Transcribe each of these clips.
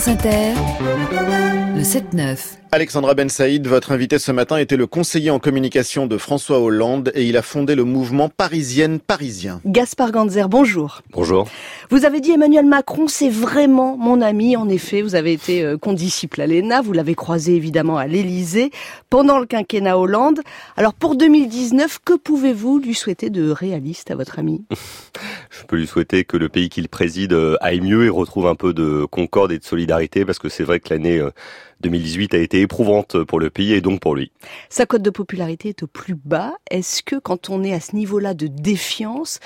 France Inter, le 7-9. Alexandra Ben Saïd, votre invité ce matin était le conseiller en communication de François Hollande et il a fondé le mouvement Parisienne Parisien. Gaspard Ganzer, bonjour. Bonjour. Vous avez dit Emmanuel Macron, c'est vraiment mon ami. En effet, vous avez été euh, condisciple à l'ENA, vous l'avez croisé évidemment à l'Élysée pendant le quinquennat Hollande. Alors pour 2019, que pouvez-vous lui souhaiter de réaliste à votre ami? Je peux lui souhaiter que le pays qu'il préside euh, aille mieux et retrouve un peu de concorde et de solidarité parce que c'est vrai que l'année euh, 2018 a été éprouvante pour le pays et donc pour lui. Sa cote de popularité est au plus bas. Est-ce que quand on est à ce niveau-là de défiance,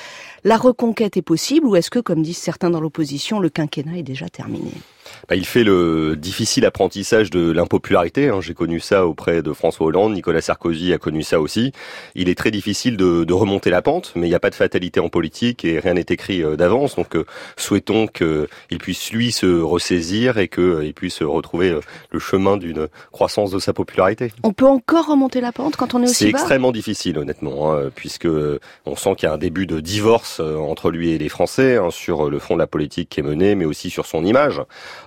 la reconquête est possible ou est-ce que, comme disent certains dans l'opposition, le quinquennat est déjà terminé? Bah, il fait le difficile apprentissage de l'impopularité. Hein. J'ai connu ça auprès de François Hollande, Nicolas Sarkozy a connu ça aussi. Il est très difficile de, de remonter la pente, mais il n'y a pas de fatalité en politique et rien n'est écrit euh, d'avance. Donc euh, souhaitons qu'il puisse lui se ressaisir et qu'il euh, puisse retrouver le chemin d'une croissance de sa popularité. On peut encore remonter la pente quand on est aussi C'est extrêmement difficile, honnêtement, hein, puisque on sent qu'il y a un début de divorce entre lui et les Français hein, sur le fond de la politique qui est menée, mais aussi sur son image.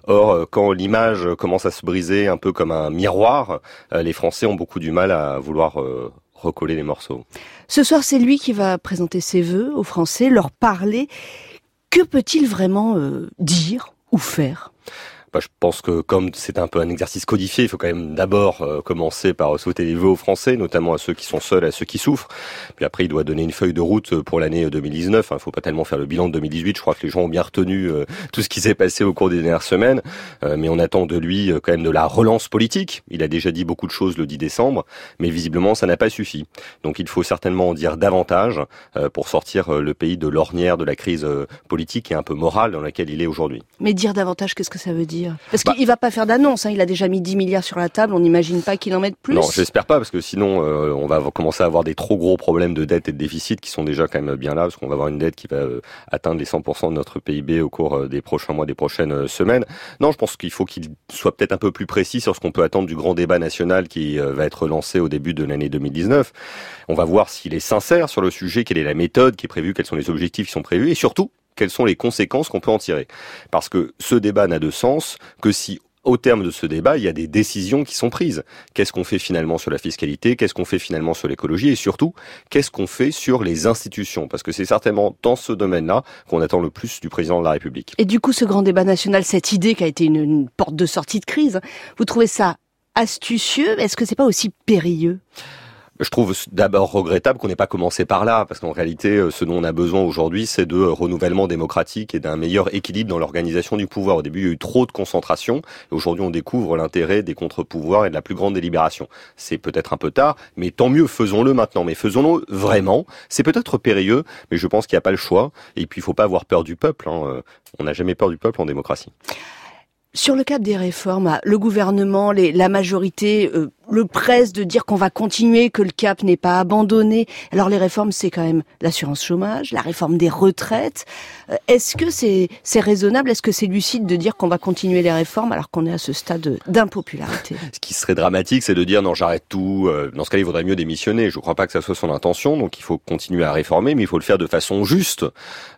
Or, euh, quand l'image commence à se briser un peu comme un miroir, euh, les Français ont beaucoup du mal à vouloir euh, recoller les morceaux. Ce soir, c'est lui qui va présenter ses vœux aux Français, leur parler. Que peut-il vraiment dire ou faire? Bah, je pense que comme c'est un peu un exercice codifié, il faut quand même d'abord euh, commencer par souhaiter les vœux aux Français, notamment à ceux qui sont seuls, à ceux qui souffrent. Puis après, il doit donner une feuille de route pour l'année 2019. Il ne faut pas tellement faire le bilan de 2018. Je crois que les gens ont bien retenu euh, tout ce qui s'est passé au cours des dernières semaines. Euh, mais on attend de lui quand même de la relance politique. Il a déjà dit beaucoup de choses le 10 décembre, mais visiblement, ça n'a pas suffi. Donc il faut certainement en dire davantage pour sortir le pays de l'ornière de la crise politique et un peu morale dans laquelle il est aujourd'hui. Mais dire davantage, qu'est-ce que ça veut dire? Parce bah, qu'il va pas faire d'annonce, hein. il a déjà mis 10 milliards sur la table, on n'imagine pas qu'il en mette plus. Non, j'espère pas, parce que sinon euh, on va commencer à avoir des trop gros problèmes de dette et de déficit qui sont déjà quand même bien là, parce qu'on va avoir une dette qui va euh, atteindre les 100% de notre PIB au cours euh, des prochains mois, des prochaines semaines. Non, je pense qu'il faut qu'il soit peut-être un peu plus précis sur ce qu'on peut attendre du grand débat national qui va être lancé au début de l'année 2019. On va voir s'il est sincère sur le sujet, quelle est la méthode qui est prévue, quels sont les objectifs qui sont prévus, et surtout quelles sont les conséquences qu'on peut en tirer. Parce que ce débat n'a de sens que si au terme de ce débat, il y a des décisions qui sont prises. Qu'est-ce qu'on fait finalement sur la fiscalité? Qu'est-ce qu'on fait finalement sur l'écologie? Et surtout, qu'est-ce qu'on fait sur les institutions? Parce que c'est certainement dans ce domaine-là qu'on attend le plus du président de la République. Et du coup, ce grand débat national, cette idée qui a été une, porte de sortie de crise, vous trouvez ça astucieux? Est-ce que c'est pas aussi périlleux? Je trouve d'abord regrettable qu'on n'ait pas commencé par là, parce qu'en réalité, euh, ce dont on a besoin aujourd'hui, c'est de renouvellement démocratique et d'un meilleur équilibre dans l'organisation du pouvoir. Au début, il y a eu trop de concentration, aujourd'hui, on découvre l'intérêt des contre-pouvoirs et de la plus grande délibération. C'est peut-être un peu tard, mais tant mieux, faisons-le maintenant. Mais faisons-le vraiment. C'est peut-être périlleux, mais je pense qu'il n'y a pas le choix. Et puis, il ne faut pas avoir peur du peuple. Hein. Euh, on n'a jamais peur du peuple en démocratie. Sur le cap des réformes, le gouvernement, la majorité euh, le presse de dire qu'on va continuer, que le cap n'est pas abandonné. Alors les réformes, c'est quand même l'assurance chômage, la réforme des retraites. Euh, est-ce que c'est c'est raisonnable? Est-ce que c'est lucide de dire qu'on va continuer les réformes alors qu'on est à ce stade d'impopularité? Ce qui serait dramatique, c'est de dire non, j'arrête tout. Euh, dans ce cas, il vaudrait mieux démissionner. Je ne crois pas que ça soit son intention. Donc il faut continuer à réformer, mais il faut le faire de façon juste.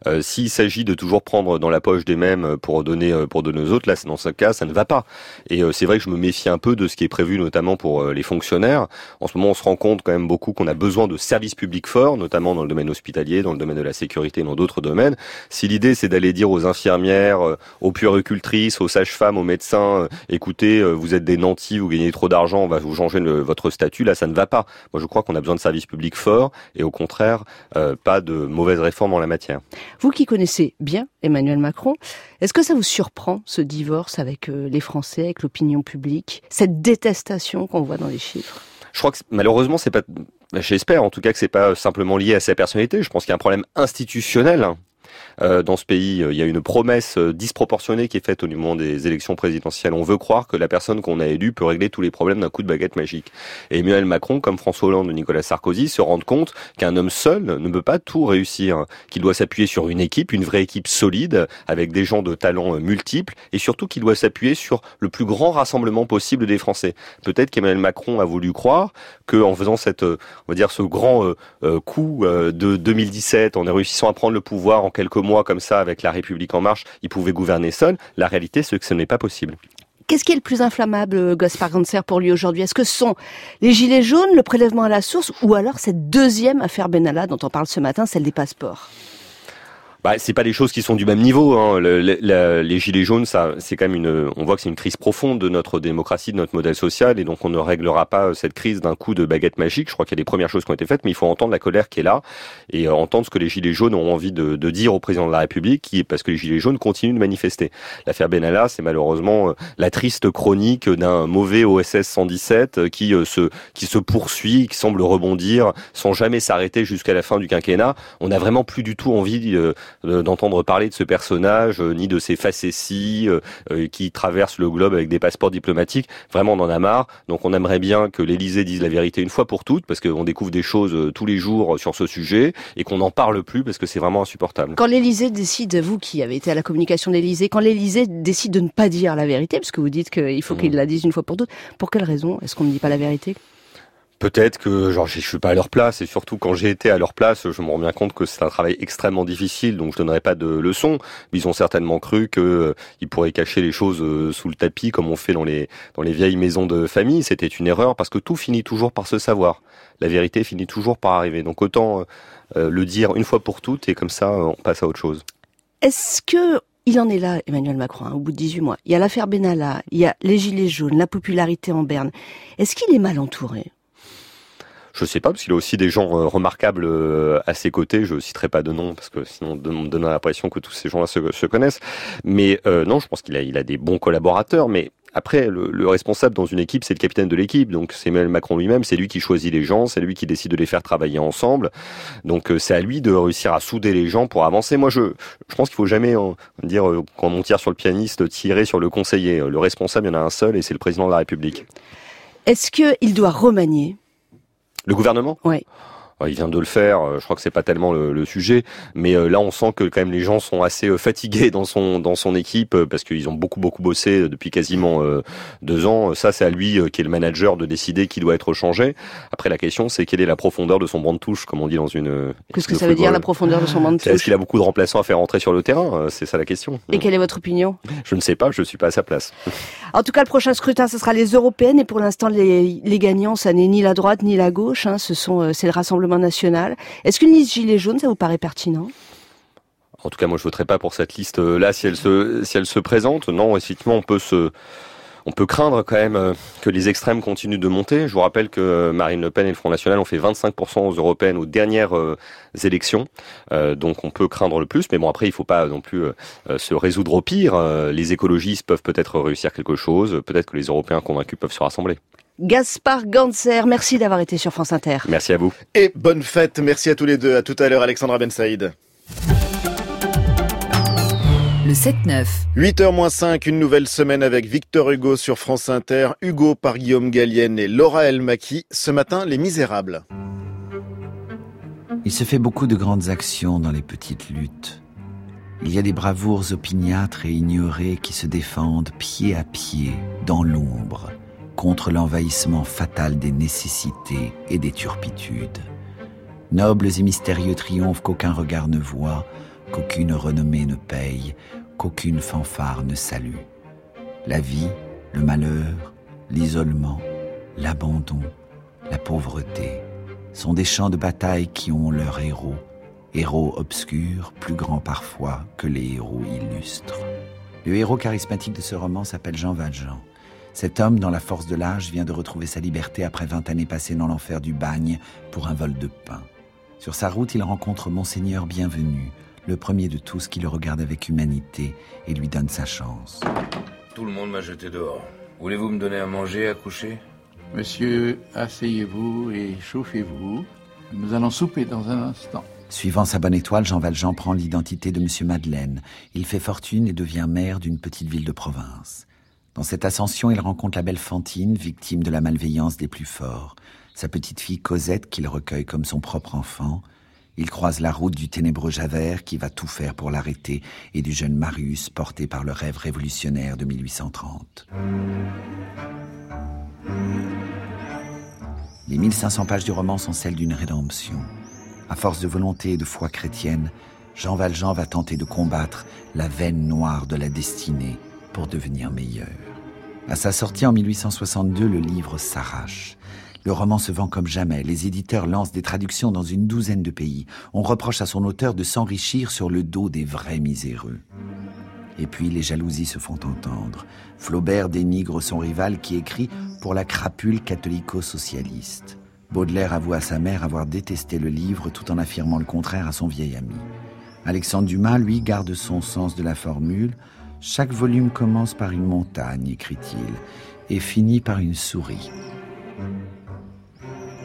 Euh, S'il s'agit de toujours prendre dans la poche des mêmes pour donner pour donner aux autres, là, dans ce cas, ça ne va pas. Et euh, c'est vrai que je me méfie un peu de ce qui est prévu, notamment pour euh, les fonctionnaires. En ce moment, on se rend compte quand même beaucoup qu'on a besoin de services publics forts, notamment dans le domaine hospitalier, dans le domaine de la sécurité, dans d'autres domaines. Si l'idée c'est d'aller dire aux infirmières, euh, aux puéricultrices, aux sages-femmes, aux médecins, euh, écoutez, vous êtes des nantis, vous gagnez trop d'argent, on va vous changer votre statut, là ça ne va pas. Moi je crois qu'on a besoin de services publics forts et au contraire pas de mauvaises réformes en la matière. Vous qui connaissez bien Emmanuel Macron, est-ce que ça vous surprend ce divorce avec les Français, avec l'opinion publique, cette détestation qu'on dans les chiffres Je crois que malheureusement, c'est pas. J'espère en tout cas que c'est pas simplement lié à sa personnalité. Je pense qu'il y a un problème institutionnel euh, dans ce pays. Il y a une promesse euh, disproportionnée qui est faite au moment des élections présidentielles. On veut croire que la personne qu'on a élue peut régler tous les problèmes d'un coup de baguette magique. Et Emmanuel Macron, comme François Hollande ou Nicolas Sarkozy, se rendent compte qu'un homme seul ne peut pas tout réussir, qu'il doit s'appuyer sur une équipe, une vraie équipe solide, avec des gens de talents euh, multiples, et surtout qu'il doit s'appuyer sur le plus grand rassemblement possible des Français. Peut-être qu'Emmanuel Macron a voulu croire qu'en faisant cette, on va dire, ce grand coup de 2017, en réussissant à prendre le pouvoir en quelques quelques mois comme ça avec la République en marche, il pouvait gouverner seul. La réalité, c'est que ce n'est pas possible. Qu'est-ce qui est le plus inflammable, Gaspard Ganser, pour lui aujourd'hui? Est-ce que ce sont les gilets jaunes, le prélèvement à la source, ou alors cette deuxième affaire Benalla dont on parle ce matin, celle des passeports? Bah, c'est pas des choses qui sont du même niveau. Hein. Le, le, les gilets jaunes, ça, c'est quand même une. On voit que c'est une crise profonde de notre démocratie, de notre modèle social, et donc on ne réglera pas euh, cette crise d'un coup de baguette magique. Je crois qu'il y a des premières choses qui ont été faites, mais il faut entendre la colère qui est là et euh, entendre ce que les gilets jaunes ont envie de, de, dire au président de la République, qui, parce que les gilets jaunes continuent de manifester. L'affaire Benalla, c'est malheureusement euh, la triste chronique d'un mauvais OSS 117 qui se qui se poursuit, qui semble rebondir sans jamais s'arrêter jusqu'à la fin du quinquennat. On n'a vraiment plus du tout envie d'entendre parler de ce personnage, euh, ni de ses facéties euh, euh, qui traversent le globe avec des passeports diplomatiques. Vraiment, on en a marre. Donc, on aimerait bien que l'Élysée dise la vérité une fois pour toutes, parce qu'on découvre des choses tous les jours sur ce sujet, et qu'on n'en parle plus, parce que c'est vraiment insupportable. Quand l'Élysée décide, vous qui avez été à la communication de l'Élysée, quand l'Élysée décide de ne pas dire la vérité, parce que vous dites qu'il faut mmh. qu'il la dise une fois pour toutes, pour quelle raison est-ce qu'on ne dit pas la vérité? Peut-être que genre je suis pas à leur place et surtout quand j'ai été à leur place, je me rends bien compte que c'est un travail extrêmement difficile, donc je donnerai pas de leçons. Ils ont certainement cru que euh, ils pourraient cacher les choses euh, sous le tapis comme on fait dans les vieilles maisons de famille. C'était une erreur parce que tout finit toujours par se savoir. La vérité finit toujours par arriver. Donc autant euh, le dire une fois pour toutes et comme ça on passe à autre chose. Est-ce que il en est là, Emmanuel Macron, hein, au bout de 18 mois. Il y a l'affaire Benalla, il y a les Gilets jaunes, la popularité en berne. Est-ce qu'il est mal entouré? Je sais pas, parce qu'il a aussi des gens euh, remarquables euh, à ses côtés. Je citerai pas de nom parce que sinon on me donne l'impression que tous ces gens-là se, connaissent. Mais euh, non, je pense qu'il a, des bons collaborateurs. Mais après, le, responsable dans une équipe, c'est le capitaine de l'équipe. Donc c'est Emmanuel Macron lui-même. C'est lui qui choisit les gens. C'est lui qui décide de les faire travailler ensemble. Donc c'est à lui de réussir à souder les gens pour avancer. Moi, je, je pense qu'il faut jamais dire quand on tire sur le pianiste, tirer sur le conseiller. Le responsable, il y en a un seul et c'est le président de la République. Est-ce qu'il doit remanier? Le gouvernement? Oui. Il vient de le faire. Euh, je crois que c'est pas tellement le, sujet, mais euh, là on sent que quand même les gens sont assez euh, fatigués dans son dans son équipe parce qu'ils ont beaucoup beaucoup bossé depuis quasiment deux ans. Ça c'est à lui qui est le manager de décider qui doit être changé. Après la question c'est quelle est la profondeur de son banc de touche, comme on dit dans une. Qu'est-ce que ça veut dire la profondeur de son banc de touche Est-ce qu'il a beaucoup de remplaçants à faire rentrer sur le terrain C'est ça la question. Et quelle est votre opinion? Je ne sais pas. Je suis pas à sa place. En tout cas, le prochain scrutin ce sera les européennes et pour l'instant les, les gagnants ça n'est ni la droite ni la gauche. Hein. Ce sont c'est le Rassemblement national. Est-ce qu'une liste gilet jaune, ça vous paraît pertinent? En tout cas, moi, je voterai pas pour cette liste-là si elle se si elle se présente. Non, effectivement, on peut se on peut craindre quand même euh, que les extrêmes continuent de monter. Je vous rappelle que Marine Le Pen et le Front National ont fait 25% aux européennes aux dernières euh, élections. Euh, donc on peut craindre le plus. Mais bon, après, il ne faut pas non plus se résoudre au pire. les écologistes peuvent peut-être réussir quelque chose. Peut-être que les Européens convaincus peuvent se rassembler. Gaspard Ganser, merci d'avoir été sur France Inter. Merci à vous. Et bonne fête, merci à tous les deux. À tout à l'heure, Alexandra Ben Saïd. Le 7-9. 8h 5, une nouvelle semaine avec Victor Hugo sur France Inter, Hugo par Guillaume Gallienne et Laura Elmaki. Ce matin, Les Misérables. Il se fait beaucoup de grandes actions dans les petites luttes. Il y a des bravoures opiniâtres et ignorées qui se défendent pied à pied dans l'ombre contre l'envahissement fatal des nécessités et des turpitudes. Nobles et mystérieux triomphes qu'aucun regard ne voit, qu'aucune renommée ne paye, qu'aucune fanfare ne salue. La vie, le malheur, l'isolement, l'abandon, la pauvreté sont des champs de bataille qui ont leurs héros, héros obscurs, plus grands parfois que les héros illustres. Le héros charismatique de ce roman s'appelle Jean Valjean. Cet homme, dans la force de l'âge, vient de retrouver sa liberté après vingt années passées dans l'enfer du bagne pour un vol de pain. Sur sa route, il rencontre Monseigneur Bienvenu, le premier de tous qui le regarde avec humanité et lui donne sa chance. Tout le monde m'a jeté dehors. Voulez-vous me donner à manger, à coucher? Monsieur, asseyez-vous et chauffez-vous. Nous allons souper dans un instant. Suivant sa bonne étoile, Jean Valjean prend l'identité de Monsieur Madeleine. Il fait fortune et devient maire d'une petite ville de province. Dans cette ascension, il rencontre la belle Fantine, victime de la malveillance des plus forts, sa petite fille Cosette qu'il recueille comme son propre enfant. Il croise la route du ténébreux Javert qui va tout faire pour l'arrêter et du jeune Marius porté par le rêve révolutionnaire de 1830. Les 1500 pages du roman sont celles d'une rédemption. À force de volonté et de foi chrétienne, Jean Valjean va tenter de combattre la veine noire de la destinée pour devenir meilleur. À sa sortie en 1862, le livre s'arrache. Le roman se vend comme jamais. Les éditeurs lancent des traductions dans une douzaine de pays. On reproche à son auteur de s'enrichir sur le dos des vrais miséreux. Et puis les jalousies se font entendre. Flaubert dénigre son rival qui écrit pour la crapule catholico-socialiste. Baudelaire avoue à sa mère avoir détesté le livre tout en affirmant le contraire à son vieil ami. Alexandre Dumas, lui, garde son sens de la formule. Chaque volume commence par une montagne, écrit-il, et finit par une souris.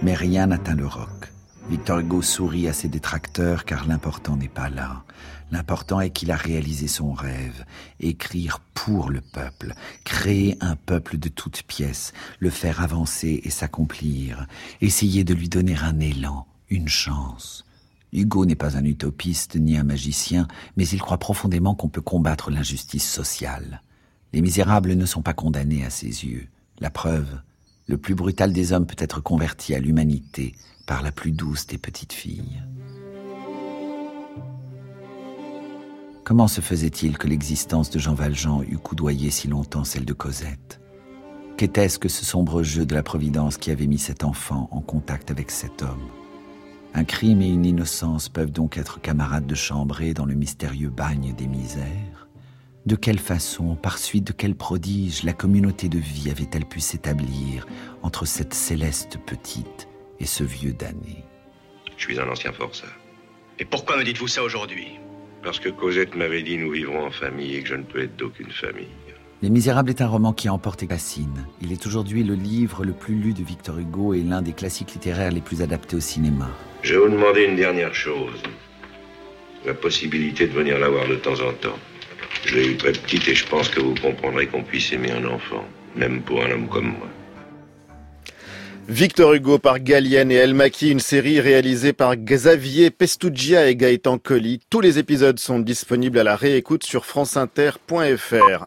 Mais rien n'atteint le roc. Victor Hugo sourit à ses détracteurs car l'important n'est pas là. L'important est qu'il a réalisé son rêve, écrire pour le peuple, créer un peuple de toutes pièces, le faire avancer et s'accomplir, essayer de lui donner un élan, une chance. Hugo n'est pas un utopiste ni un magicien, mais il croit profondément qu'on peut combattre l'injustice sociale. Les misérables ne sont pas condamnés à ses yeux. La preuve, le plus brutal des hommes peut être converti à l'humanité par la plus douce des petites filles. Comment se faisait-il que l'existence de Jean Valjean eût coudoyé si longtemps celle de Cosette? Qu'était-ce que ce sombre jeu de la Providence qui avait mis cet enfant en contact avec cet homme? Un crime et une innocence peuvent donc être camarades de chambrée dans le mystérieux bagne des misères De quelle façon, par suite de quel prodige, la communauté de vie avait-elle pu s'établir entre cette céleste petite et ce vieux damné? Je suis un ancien forçat. Et pourquoi me dites-vous ça aujourd'hui? Parce que Cosette m'avait dit nous vivrons en famille et que je ne peux être d'aucune famille. Les Misérables est un roman qui a emporté Cassine. Il est aujourd'hui le livre le plus lu de Victor Hugo et l'un des classiques littéraires les plus adaptés au cinéma. Je vais vous demander une dernière chose. La possibilité de venir la voir de temps en temps. Je l'ai eu très petite et je pense que vous comprendrez qu'on puisse aimer un enfant, même pour un homme comme moi. Victor Hugo par Gallienne et El Maki, une série réalisée par Xavier Pestugia et Gaëtan Colli. Tous les épisodes sont disponibles à la réécoute sur franceinter.fr.